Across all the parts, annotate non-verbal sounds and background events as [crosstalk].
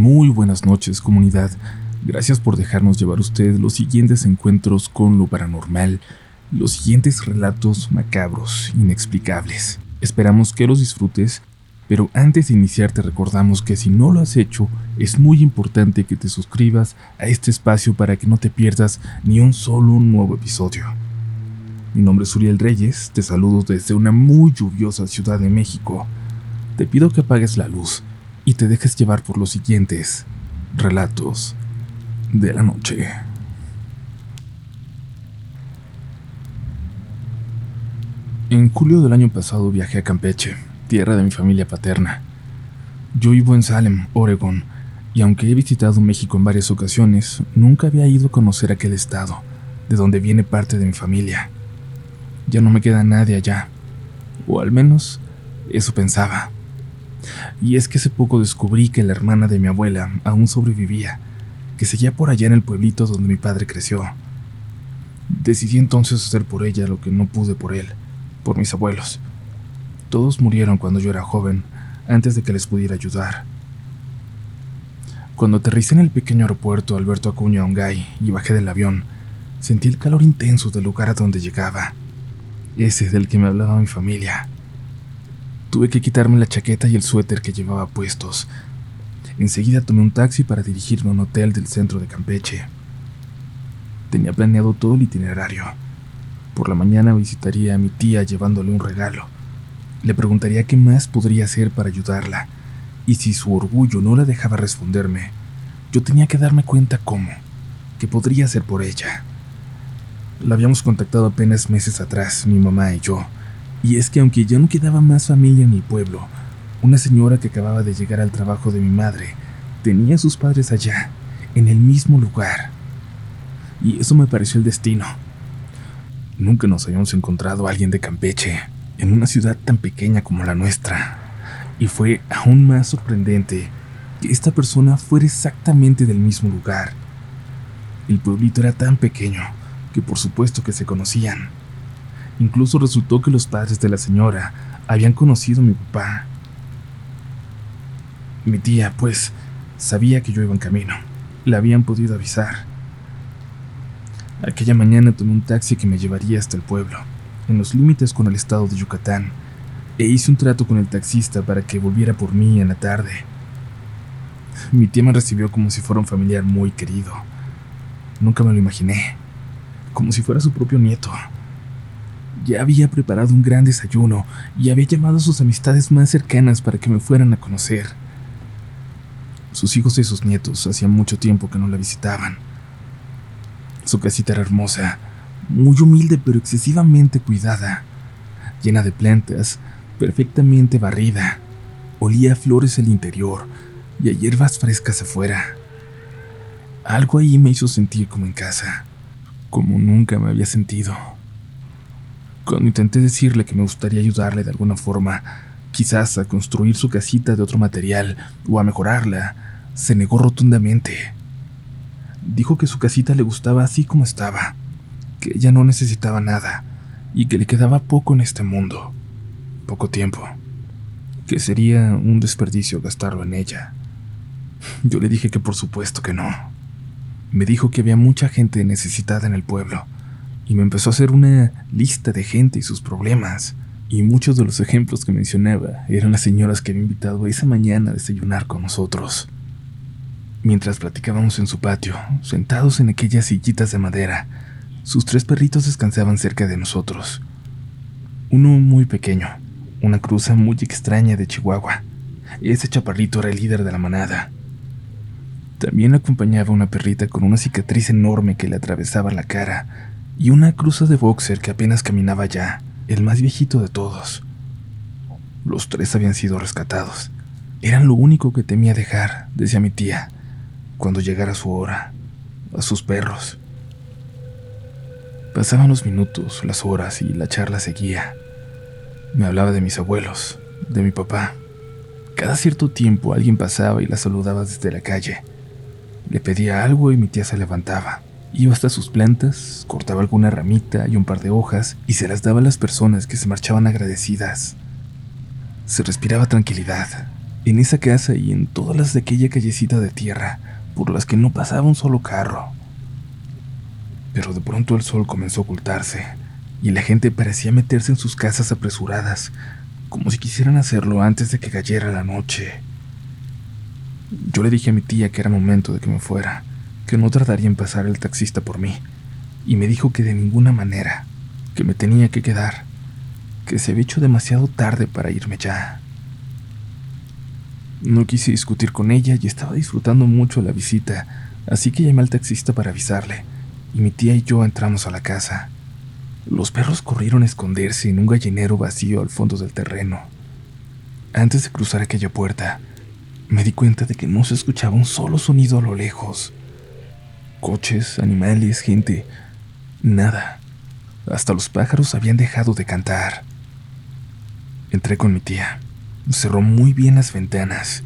Muy buenas noches comunidad. Gracias por dejarnos llevar usted los siguientes encuentros con lo paranormal, los siguientes relatos macabros, inexplicables. Esperamos que los disfrutes, pero antes de iniciar te recordamos que si no lo has hecho, es muy importante que te suscribas a este espacio para que no te pierdas ni un solo nuevo episodio. Mi nombre es Uriel Reyes, te saludo desde una muy lluviosa Ciudad de México. Te pido que apagues la luz y te dejes llevar por los siguientes relatos de la noche. En julio del año pasado viajé a Campeche, tierra de mi familia paterna. Yo vivo en Salem, Oregon, y aunque he visitado México en varias ocasiones, nunca había ido a conocer aquel estado, de donde viene parte de mi familia. Ya no me queda nadie allá, o al menos eso pensaba. Y es que hace poco descubrí que la hermana de mi abuela aún sobrevivía, que seguía por allá en el pueblito donde mi padre creció. Decidí entonces hacer por ella lo que no pude por él, por mis abuelos. Todos murieron cuando yo era joven, antes de que les pudiera ayudar. Cuando aterricé en el pequeño aeropuerto Alberto Acuña Ongay y bajé del avión, sentí el calor intenso del lugar a donde llegaba, ese del que me hablaba mi familia. Tuve que quitarme la chaqueta y el suéter que llevaba puestos. Enseguida tomé un taxi para dirigirme a un hotel del centro de Campeche. Tenía planeado todo el itinerario. Por la mañana visitaría a mi tía llevándole un regalo. Le preguntaría qué más podría hacer para ayudarla, y si su orgullo no la dejaba responderme, yo tenía que darme cuenta cómo, que podría hacer por ella. La habíamos contactado apenas meses atrás, mi mamá y yo, y es que aunque ya no quedaba más familia en mi pueblo, una señora que acababa de llegar al trabajo de mi madre tenía a sus padres allá, en el mismo lugar. Y eso me pareció el destino. Nunca nos habíamos encontrado a alguien de Campeche, en una ciudad tan pequeña como la nuestra. Y fue aún más sorprendente que esta persona fuera exactamente del mismo lugar. El pueblito era tan pequeño que por supuesto que se conocían. Incluso resultó que los padres de la señora habían conocido a mi papá. Mi tía, pues, sabía que yo iba en camino. La habían podido avisar. Aquella mañana tomé un taxi que me llevaría hasta el pueblo, en los límites con el estado de Yucatán, e hice un trato con el taxista para que volviera por mí en la tarde. Mi tía me recibió como si fuera un familiar muy querido. Nunca me lo imaginé, como si fuera su propio nieto. Ya había preparado un gran desayuno y había llamado a sus amistades más cercanas para que me fueran a conocer. Sus hijos y sus nietos hacía mucho tiempo que no la visitaban. Su casita era hermosa, muy humilde pero excesivamente cuidada, llena de plantas, perfectamente barrida. Olía a flores el interior y a hierbas frescas afuera. Algo ahí me hizo sentir como en casa, como nunca me había sentido. Cuando intenté decirle que me gustaría ayudarle de alguna forma, quizás a construir su casita de otro material o a mejorarla, se negó rotundamente. Dijo que su casita le gustaba así como estaba, que ella no necesitaba nada y que le quedaba poco en este mundo, poco tiempo, que sería un desperdicio gastarlo en ella. Yo le dije que por supuesto que no. Me dijo que había mucha gente necesitada en el pueblo y me empezó a hacer una lista de gente y sus problemas. Y muchos de los ejemplos que mencionaba eran las señoras que había invitado esa mañana a desayunar con nosotros. Mientras platicábamos en su patio, sentados en aquellas sillitas de madera, sus tres perritos descansaban cerca de nosotros. Uno muy pequeño, una cruza muy extraña de Chihuahua. Ese chaparrito era el líder de la manada. También acompañaba una perrita con una cicatriz enorme que le atravesaba la cara y una cruza de boxer que apenas caminaba ya, el más viejito de todos. Los tres habían sido rescatados. Eran lo único que temía dejar, decía mi tía, cuando llegara su hora, a sus perros. Pasaban los minutos, las horas y la charla seguía. Me hablaba de mis abuelos, de mi papá. Cada cierto tiempo alguien pasaba y la saludaba desde la calle. Le pedía algo y mi tía se levantaba. Iba hasta sus plantas, cortaba alguna ramita y un par de hojas y se las daba a las personas que se marchaban agradecidas. Se respiraba tranquilidad, en esa casa y en todas las de aquella callecita de tierra por las que no pasaba un solo carro. Pero de pronto el sol comenzó a ocultarse y la gente parecía meterse en sus casas apresuradas, como si quisieran hacerlo antes de que cayera la noche. Yo le dije a mi tía que era momento de que me fuera, que no tardaría en pasar el taxista por mí, y me dijo que de ninguna manera, que me tenía que quedar, que se había hecho demasiado tarde para irme ya. No quise discutir con ella y estaba disfrutando mucho la visita, así que llamé al taxista para avisarle, y mi tía y yo entramos a la casa. Los perros corrieron a esconderse en un gallinero vacío al fondo del terreno. Antes de cruzar aquella puerta, me di cuenta de que no se escuchaba un solo sonido a lo lejos. Coches, animales, gente, nada. Hasta los pájaros habían dejado de cantar. Entré con mi tía. Cerró muy bien las ventanas.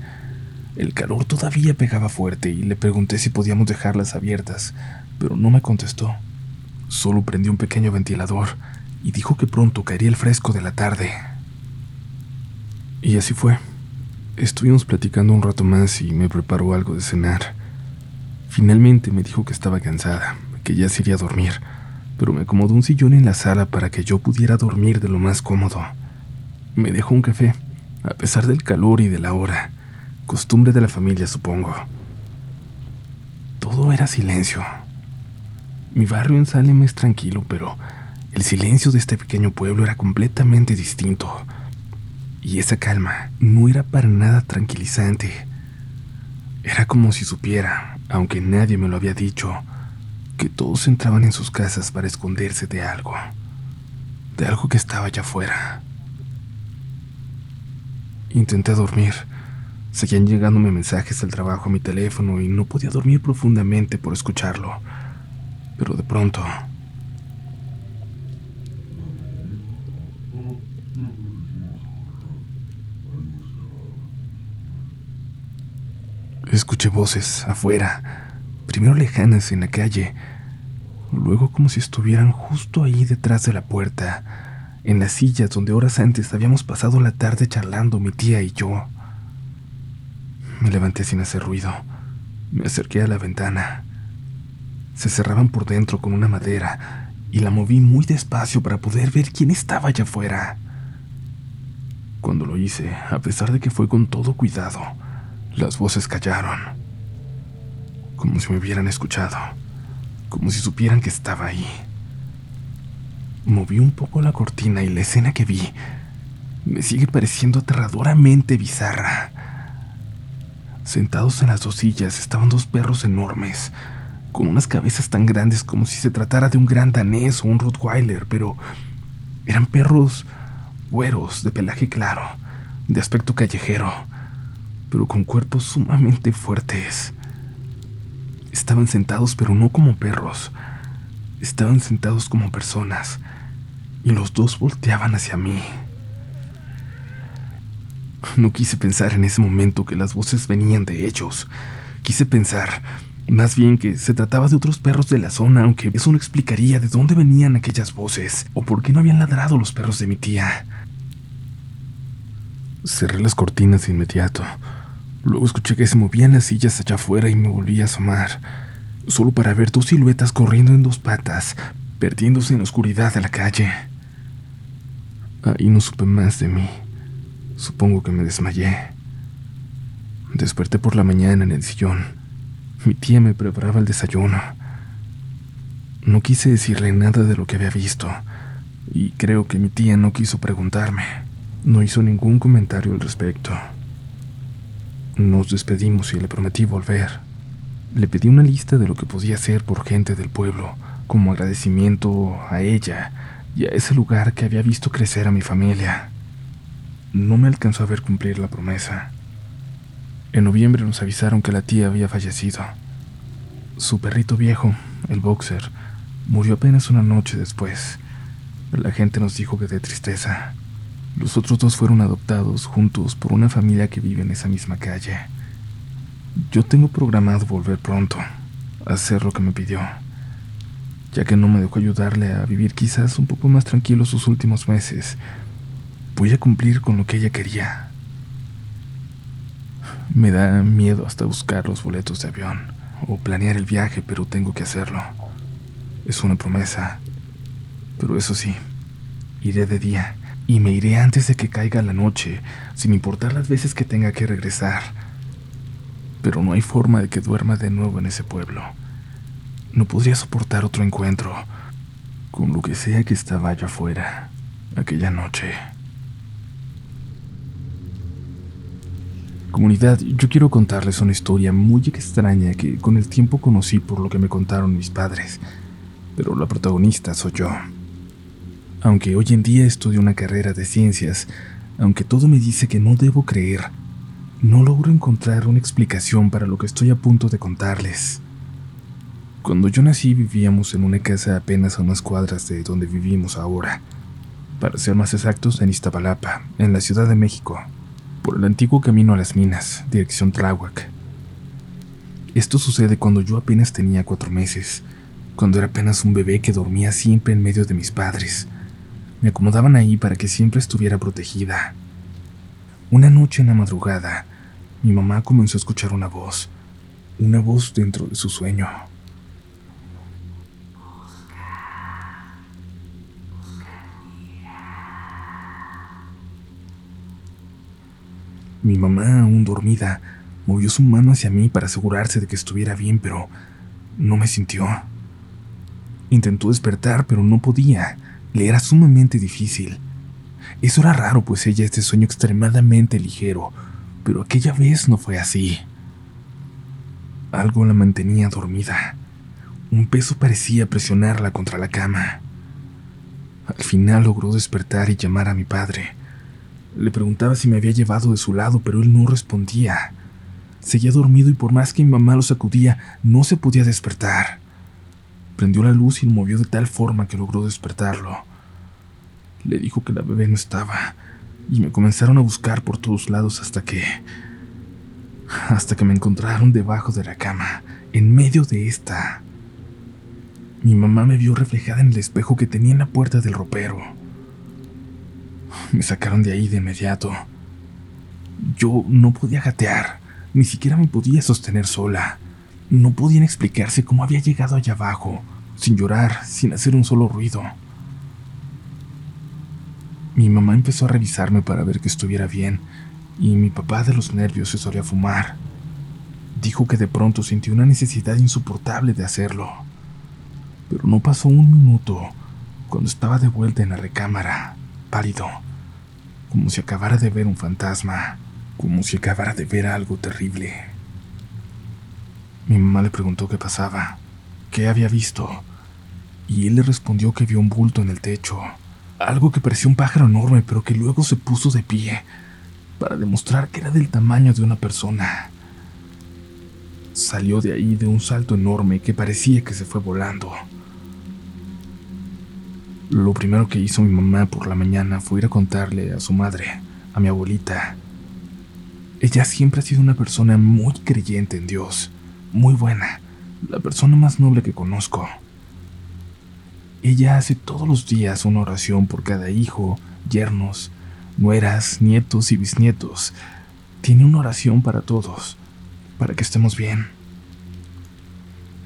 El calor todavía pegaba fuerte y le pregunté si podíamos dejarlas abiertas, pero no me contestó. Solo prendió un pequeño ventilador y dijo que pronto caería el fresco de la tarde. Y así fue. Estuvimos platicando un rato más y me preparó algo de cenar. Finalmente me dijo que estaba cansada, que ya se iría a dormir, pero me acomodó un sillón en la sala para que yo pudiera dormir de lo más cómodo. Me dejó un café a pesar del calor y de la hora. Costumbre de la familia, supongo. Todo era silencio. Mi barrio en Salem es tranquilo, pero el silencio de este pequeño pueblo era completamente distinto. Y esa calma no era para nada tranquilizante. Era como si supiera, aunque nadie me lo había dicho, que todos entraban en sus casas para esconderse de algo, de algo que estaba allá afuera. Intenté dormir. Seguían llegándome mensajes del trabajo a mi teléfono y no podía dormir profundamente por escucharlo. Pero de pronto... Escuché voces afuera, primero lejanas en la calle, luego como si estuvieran justo ahí detrás de la puerta en las sillas donde horas antes habíamos pasado la tarde charlando mi tía y yo. Me levanté sin hacer ruido. Me acerqué a la ventana. Se cerraban por dentro con una madera y la moví muy despacio para poder ver quién estaba allá afuera. Cuando lo hice, a pesar de que fue con todo cuidado, las voces callaron. Como si me hubieran escuchado, como si supieran que estaba ahí. Moví un poco la cortina y la escena que vi me sigue pareciendo aterradoramente bizarra. Sentados en las dos sillas estaban dos perros enormes, con unas cabezas tan grandes como si se tratara de un gran danés o un Rottweiler, pero eran perros güeros, de pelaje claro, de aspecto callejero, pero con cuerpos sumamente fuertes. Estaban sentados, pero no como perros. Estaban sentados como personas, y los dos volteaban hacia mí. No quise pensar en ese momento que las voces venían de ellos. Quise pensar, más bien que se trataba de otros perros de la zona, aunque eso no explicaría de dónde venían aquellas voces o por qué no habían ladrado los perros de mi tía. Cerré las cortinas de inmediato. Luego escuché que se movían las sillas allá afuera y me volví a asomar, solo para ver dos siluetas corriendo en dos patas, perdiéndose en la oscuridad de la calle. Ahí no supe más de mí. Supongo que me desmayé. Desperté por la mañana en el sillón. Mi tía me preparaba el desayuno. No quise decirle nada de lo que había visto, y creo que mi tía no quiso preguntarme. No hizo ningún comentario al respecto. Nos despedimos y le prometí volver. Le pedí una lista de lo que podía hacer por gente del pueblo, como agradecimiento a ella y a ese lugar que había visto crecer a mi familia. No me alcanzó a ver cumplir la promesa. En noviembre nos avisaron que la tía había fallecido. Su perrito viejo, el boxer, murió apenas una noche después. La gente nos dijo que de tristeza. Los otros dos fueron adoptados juntos por una familia que vive en esa misma calle. Yo tengo programado volver pronto, hacer lo que me pidió ya que no me dejó ayudarle a vivir quizás un poco más tranquilo sus últimos meses. Voy a cumplir con lo que ella quería. Me da miedo hasta buscar los boletos de avión o planear el viaje, pero tengo que hacerlo. Es una promesa. Pero eso sí, iré de día y me iré antes de que caiga la noche, sin importar las veces que tenga que regresar. Pero no hay forma de que duerma de nuevo en ese pueblo. No podría soportar otro encuentro con lo que sea que estaba allá afuera aquella noche. Comunidad, yo quiero contarles una historia muy extraña que con el tiempo conocí por lo que me contaron mis padres, pero la protagonista soy yo. Aunque hoy en día estudio una carrera de ciencias, aunque todo me dice que no debo creer, no logro encontrar una explicación para lo que estoy a punto de contarles. Cuando yo nací vivíamos en una casa apenas a unas cuadras de donde vivimos ahora, para ser más exactos en Iztapalapa, en la Ciudad de México por el antiguo camino a las minas, dirección Tláhuac. Esto sucede cuando yo apenas tenía cuatro meses, cuando era apenas un bebé que dormía siempre en medio de mis padres. Me acomodaban ahí para que siempre estuviera protegida. Una noche en la madrugada, mi mamá comenzó a escuchar una voz, una voz dentro de su sueño. Mi mamá, aún dormida, movió su mano hacia mí para asegurarse de que estuviera bien, pero no me sintió. Intentó despertar, pero no podía. Le era sumamente difícil. Eso era raro, pues ella es de sueño extremadamente ligero, pero aquella vez no fue así. Algo la mantenía dormida. Un peso parecía presionarla contra la cama. Al final logró despertar y llamar a mi padre. Le preguntaba si me había llevado de su lado, pero él no respondía. Seguía dormido y por más que mi mamá lo sacudía, no se podía despertar. Prendió la luz y lo movió de tal forma que logró despertarlo. Le dijo que la bebé no estaba, y me comenzaron a buscar por todos lados hasta que... hasta que me encontraron debajo de la cama, en medio de esta. Mi mamá me vio reflejada en el espejo que tenía en la puerta del ropero. Me sacaron de ahí de inmediato. Yo no podía gatear, ni siquiera me podía sostener sola. No podían explicarse cómo había llegado allá abajo, sin llorar, sin hacer un solo ruido. Mi mamá empezó a revisarme para ver que estuviera bien, y mi papá de los nervios se solía fumar. Dijo que de pronto sintió una necesidad insoportable de hacerlo. Pero no pasó un minuto cuando estaba de vuelta en la recámara, pálido, como si acabara de ver un fantasma, como si acabara de ver algo terrible. Mi mamá le preguntó qué pasaba, qué había visto, y él le respondió que vio un bulto en el techo, algo que parecía un pájaro enorme, pero que luego se puso de pie para demostrar que era del tamaño de una persona. Salió de ahí de un salto enorme que parecía que se fue volando. Lo primero que hizo mi mamá por la mañana fue ir a contarle a su madre, a mi abuelita. Ella siempre ha sido una persona muy creyente en Dios, muy buena, la persona más noble que conozco. Ella hace todos los días una oración por cada hijo, yernos, nueras, nietos y bisnietos. Tiene una oración para todos, para que estemos bien.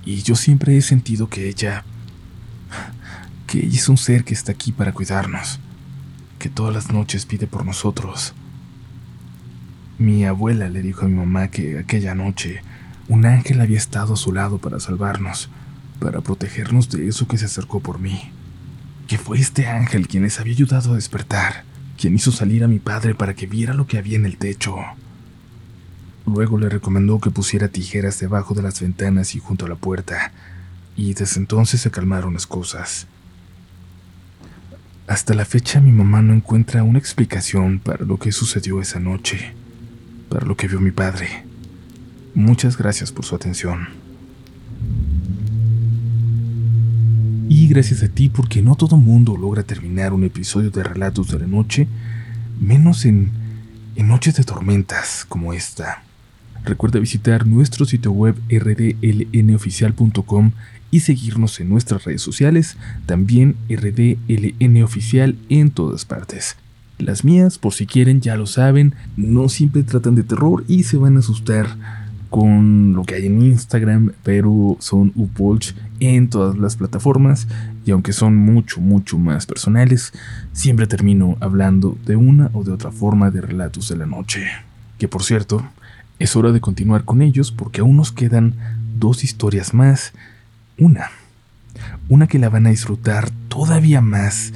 Y yo siempre he sentido que ella que ella es un ser que está aquí para cuidarnos, que todas las noches pide por nosotros. Mi abuela le dijo a mi mamá que aquella noche un ángel había estado a su lado para salvarnos, para protegernos de eso que se acercó por mí. Que fue este ángel quien les había ayudado a despertar, quien hizo salir a mi padre para que viera lo que había en el techo. Luego le recomendó que pusiera tijeras debajo de las ventanas y junto a la puerta, y desde entonces se calmaron las cosas. Hasta la fecha mi mamá no encuentra una explicación para lo que sucedió esa noche, para lo que vio mi padre. Muchas gracias por su atención. Y gracias a ti porque no todo mundo logra terminar un episodio de Relatos de la Noche, menos en, en noches de tormentas como esta. Recuerda visitar nuestro sitio web rdlnoficial.com y seguirnos en nuestras redes sociales, también RDLN Oficial en todas partes. Las mías, por si quieren, ya lo saben, no siempre tratan de terror y se van a asustar con lo que hay en Instagram, pero son Upolch en todas las plataformas y aunque son mucho, mucho más personales, siempre termino hablando de una o de otra forma de relatos de la noche. Que por cierto, es hora de continuar con ellos porque aún nos quedan dos historias más. Una, una que la van a disfrutar todavía más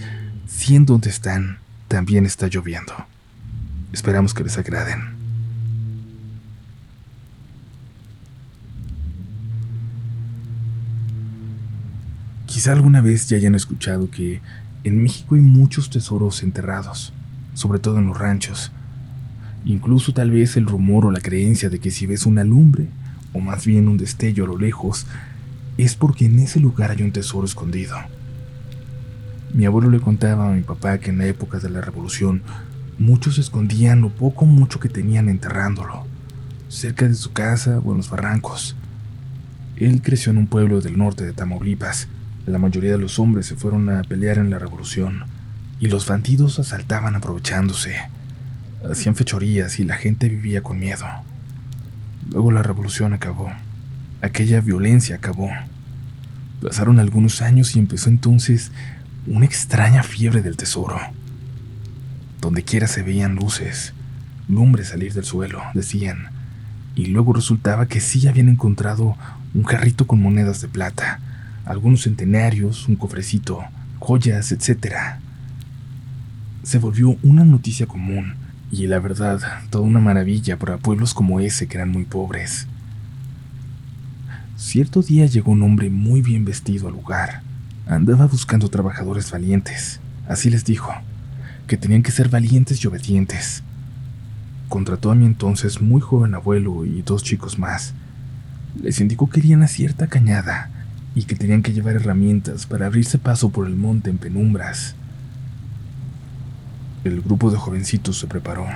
si en donde están también está lloviendo. Esperamos que les agraden. Quizá alguna vez ya hayan escuchado que en México hay muchos tesoros enterrados, sobre todo en los ranchos. Incluso tal vez el rumor o la creencia de que si ves una lumbre, o más bien un destello a lo lejos, es porque en ese lugar hay un tesoro escondido. Mi abuelo le contaba a mi papá que en la época de la revolución muchos escondían lo poco mucho que tenían enterrándolo, cerca de su casa o en los barrancos. Él creció en un pueblo del norte de Tamaulipas. La mayoría de los hombres se fueron a pelear en la revolución y los bandidos asaltaban aprovechándose. Hacían fechorías y la gente vivía con miedo. Luego la revolución acabó. Aquella violencia acabó. Pasaron algunos años y empezó entonces una extraña fiebre del tesoro. Donde quiera se veían luces, lumbre salir del suelo, decían, y luego resultaba que sí habían encontrado un carrito con monedas de plata, algunos centenarios, un cofrecito, joyas, etc. Se volvió una noticia común, y la verdad, toda una maravilla para pueblos como ese que eran muy pobres. Cierto día llegó un hombre muy bien vestido al lugar, Andaba buscando trabajadores valientes, así les dijo, que tenían que ser valientes y obedientes. Contrató a mi entonces muy joven abuelo y dos chicos más. Les indicó que irían a cierta cañada y que tenían que llevar herramientas para abrirse paso por el monte en penumbras. El grupo de jovencitos se preparó,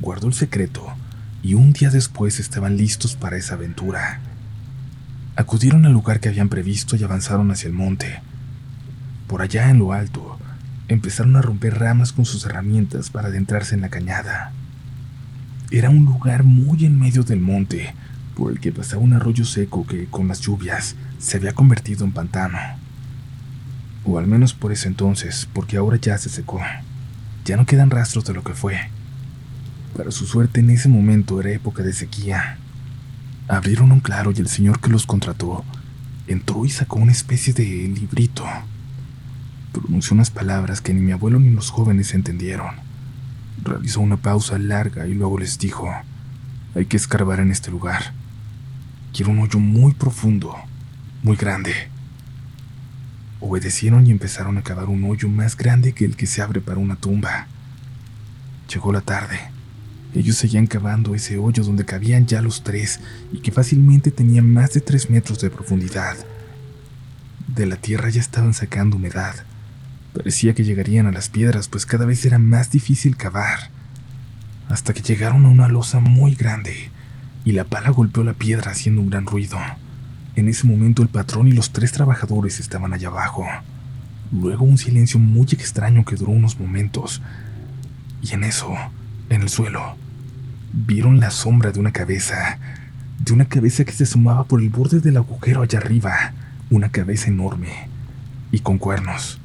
guardó el secreto y un día después estaban listos para esa aventura. Acudieron al lugar que habían previsto y avanzaron hacia el monte, por allá en lo alto, empezaron a romper ramas con sus herramientas para adentrarse en la cañada. Era un lugar muy en medio del monte, por el que pasaba un arroyo seco que, con las lluvias, se había convertido en pantano. O al menos por ese entonces, porque ahora ya se secó. Ya no quedan rastros de lo que fue. Para su suerte en ese momento era época de sequía. Abrieron un claro y el señor que los contrató entró y sacó una especie de librito Pronunció unas palabras que ni mi abuelo ni los jóvenes entendieron. Realizó una pausa larga y luego les dijo, hay que escarbar en este lugar. Quiero un hoyo muy profundo, muy grande. Obedecieron y empezaron a cavar un hoyo más grande que el que se abre para una tumba. Llegó la tarde. Ellos seguían cavando ese hoyo donde cabían ya los tres y que fácilmente tenía más de tres metros de profundidad. De la tierra ya estaban sacando humedad Parecía que llegarían a las piedras, pues cada vez era más difícil cavar, hasta que llegaron a una losa muy grande, y la pala golpeó la piedra haciendo un gran ruido. En ese momento el patrón y los tres trabajadores estaban allá abajo. Luego un silencio muy extraño que duró unos momentos, y en eso, en el suelo, vieron la sombra de una cabeza, de una cabeza que se asomaba por el borde del agujero allá arriba, una cabeza enorme y con cuernos.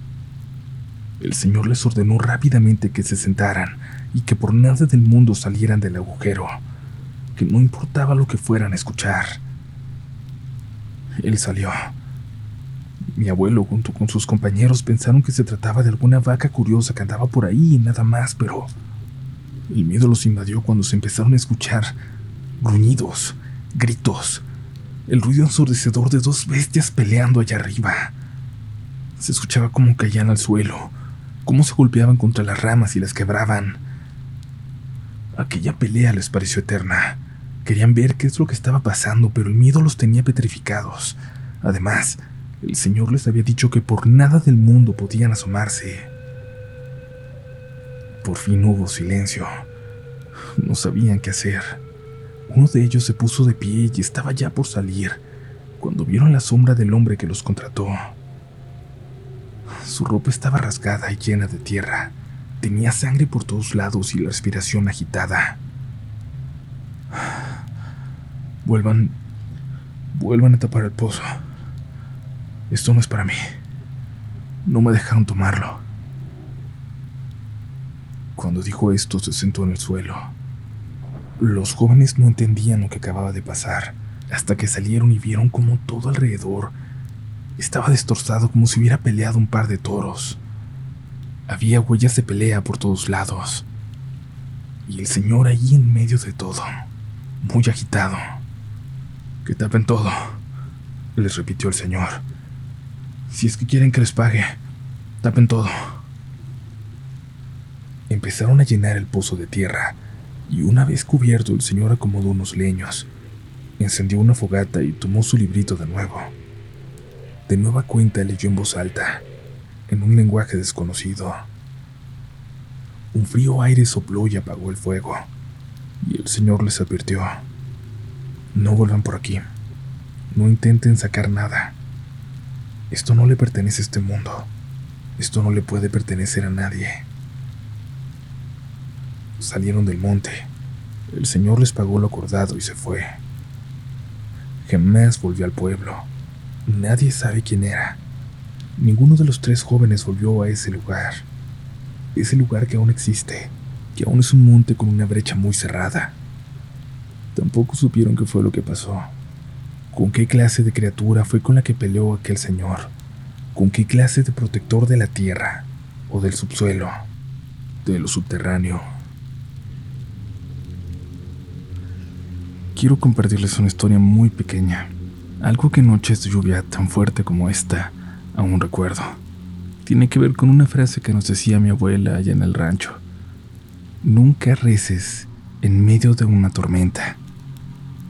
El Señor les ordenó rápidamente que se sentaran y que por nada del mundo salieran del agujero, que no importaba lo que fueran a escuchar. Él salió. Mi abuelo junto con sus compañeros pensaron que se trataba de alguna vaca curiosa que andaba por ahí y nada más, pero el miedo los invadió cuando se empezaron a escuchar gruñidos, gritos, el ruido ensordecedor de dos bestias peleando allá arriba. Se escuchaba como caían al suelo, cómo se golpeaban contra las ramas y las quebraban. Aquella pelea les pareció eterna. Querían ver qué es lo que estaba pasando, pero el miedo los tenía petrificados. Además, el Señor les había dicho que por nada del mundo podían asomarse. Por fin hubo silencio. No sabían qué hacer. Uno de ellos se puso de pie y estaba ya por salir, cuando vieron la sombra del hombre que los contrató. Su ropa estaba rasgada y llena de tierra. Tenía sangre por todos lados y la respiración agitada. Vuelvan, vuelvan a tapar el pozo. Esto no es para mí. No me dejaron tomarlo. Cuando dijo esto se sentó en el suelo. Los jóvenes no entendían lo que acababa de pasar, hasta que salieron y vieron como todo alrededor estaba destrozado como si hubiera peleado un par de toros. Había huellas de pelea por todos lados. Y el señor ahí en medio de todo, muy agitado. Que tapen todo, les repitió el señor. Si es que quieren que les pague, tapen todo. Empezaron a llenar el pozo de tierra, y una vez cubierto el señor acomodó unos leños, encendió una fogata y tomó su librito de nuevo. De nueva cuenta leyó en voz alta, en un lenguaje desconocido. Un frío aire sopló y apagó el fuego, y el señor les advirtió, no vuelvan por aquí, no intenten sacar nada. Esto no le pertenece a este mundo, esto no le puede pertenecer a nadie. Salieron del monte, el señor les pagó lo acordado y se fue. Jamás volvió al pueblo. Nadie sabe quién era. Ninguno de los tres jóvenes volvió a ese lugar. Ese lugar que aún existe, que aún es un monte con una brecha muy cerrada. Tampoco supieron qué fue lo que pasó. ¿Con qué clase de criatura fue con la que peleó aquel señor? ¿Con qué clase de protector de la tierra o del subsuelo? De lo subterráneo. Quiero compartirles una historia muy pequeña. Algo que noches de lluvia tan fuerte como esta aún recuerdo. Tiene que ver con una frase que nos decía mi abuela allá en el rancho. Nunca reces en medio de una tormenta.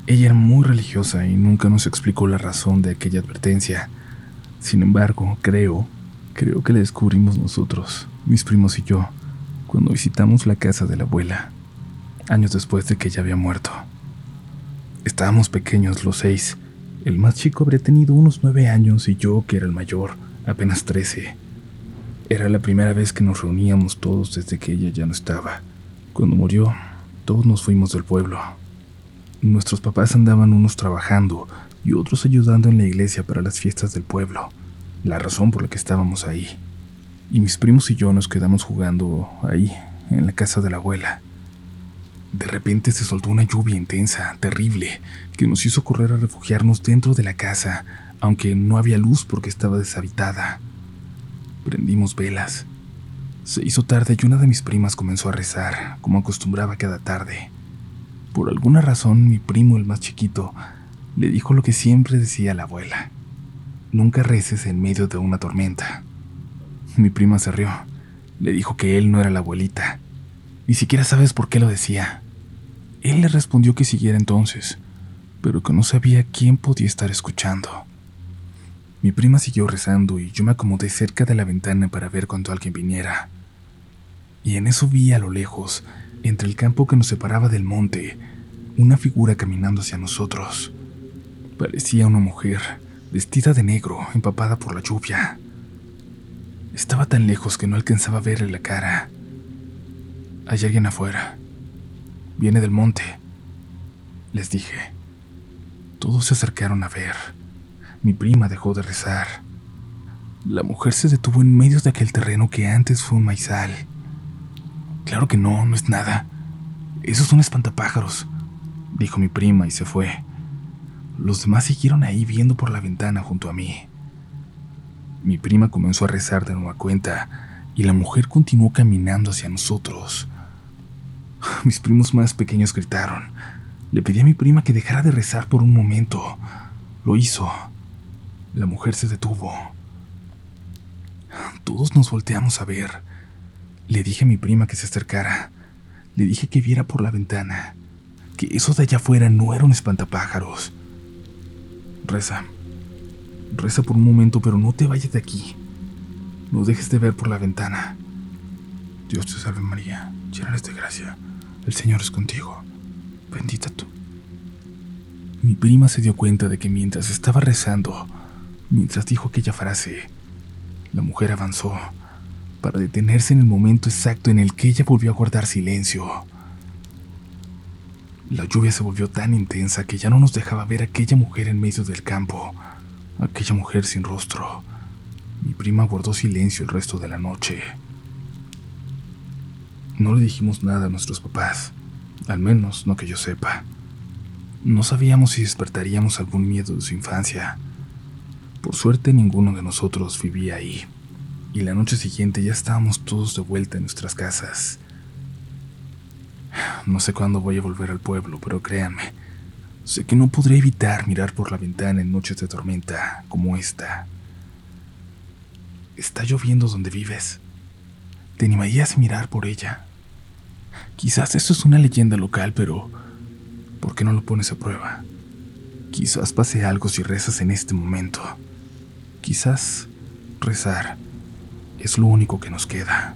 Ella era muy religiosa y nunca nos explicó la razón de aquella advertencia. Sin embargo, creo, creo que la descubrimos nosotros, mis primos y yo, cuando visitamos la casa de la abuela, años después de que ella había muerto. Estábamos pequeños los seis, el más chico habría tenido unos nueve años y yo, que era el mayor, apenas trece. Era la primera vez que nos reuníamos todos desde que ella ya no estaba. Cuando murió, todos nos fuimos del pueblo. Nuestros papás andaban unos trabajando y otros ayudando en la iglesia para las fiestas del pueblo, la razón por la que estábamos ahí. Y mis primos y yo nos quedamos jugando ahí, en la casa de la abuela. De repente se soltó una lluvia intensa, terrible, que nos hizo correr a refugiarnos dentro de la casa, aunque no había luz porque estaba deshabitada. Prendimos velas. Se hizo tarde y una de mis primas comenzó a rezar, como acostumbraba cada tarde. Por alguna razón, mi primo, el más chiquito, le dijo lo que siempre decía la abuela. Nunca reces en medio de una tormenta. Mi prima se rió. Le dijo que él no era la abuelita. Ni siquiera sabes por qué lo decía. Él le respondió que siguiera entonces, pero que no sabía quién podía estar escuchando. Mi prima siguió rezando y yo me acomodé cerca de la ventana para ver cuando alguien viniera. Y en eso vi a lo lejos, entre el campo que nos separaba del monte, una figura caminando hacia nosotros. Parecía una mujer, vestida de negro, empapada por la lluvia. Estaba tan lejos que no alcanzaba a verle la cara. Hay alguien afuera, Viene del monte, les dije. Todos se acercaron a ver. Mi prima dejó de rezar. La mujer se detuvo en medio de aquel terreno que antes fue un maizal. Claro que no, no es nada. Esos son espantapájaros, dijo mi prima y se fue. Los demás siguieron ahí viendo por la ventana junto a mí. Mi prima comenzó a rezar de nueva cuenta y la mujer continuó caminando hacia nosotros. [sighs] Mis primos más pequeños gritaron. Le pedí a mi prima que dejara de rezar por un momento. Lo hizo. La mujer se detuvo. Todos nos volteamos a ver. Le dije a mi prima que se acercara. Le dije que viera por la ventana. Que eso de allá afuera no era un espantapájaros. Reza. Reza por un momento, pero no te vayas de aquí. No dejes de ver por la ventana. Dios te salve María, llena de gracia. El Señor es contigo. Bendita tú. Mi prima se dio cuenta de que mientras estaba rezando, mientras dijo aquella frase, la mujer avanzó, para detenerse en el momento exacto en el que ella volvió a guardar silencio. La lluvia se volvió tan intensa que ya no nos dejaba ver a aquella mujer en medio del campo, aquella mujer sin rostro. Mi prima guardó silencio el resto de la noche. No le dijimos nada a nuestros papás, al menos no que yo sepa. No sabíamos si despertaríamos algún miedo de su infancia. Por suerte ninguno de nosotros vivía ahí, y la noche siguiente ya estábamos todos de vuelta en nuestras casas. No sé cuándo voy a volver al pueblo, pero créanme, sé que no podré evitar mirar por la ventana en noches de tormenta como esta. Está lloviendo donde vives. ¿Te animarías a mirar por ella? Quizás esto es una leyenda local, pero ¿por qué no lo pones a prueba? Quizás pase algo si rezas en este momento. Quizás rezar es lo único que nos queda.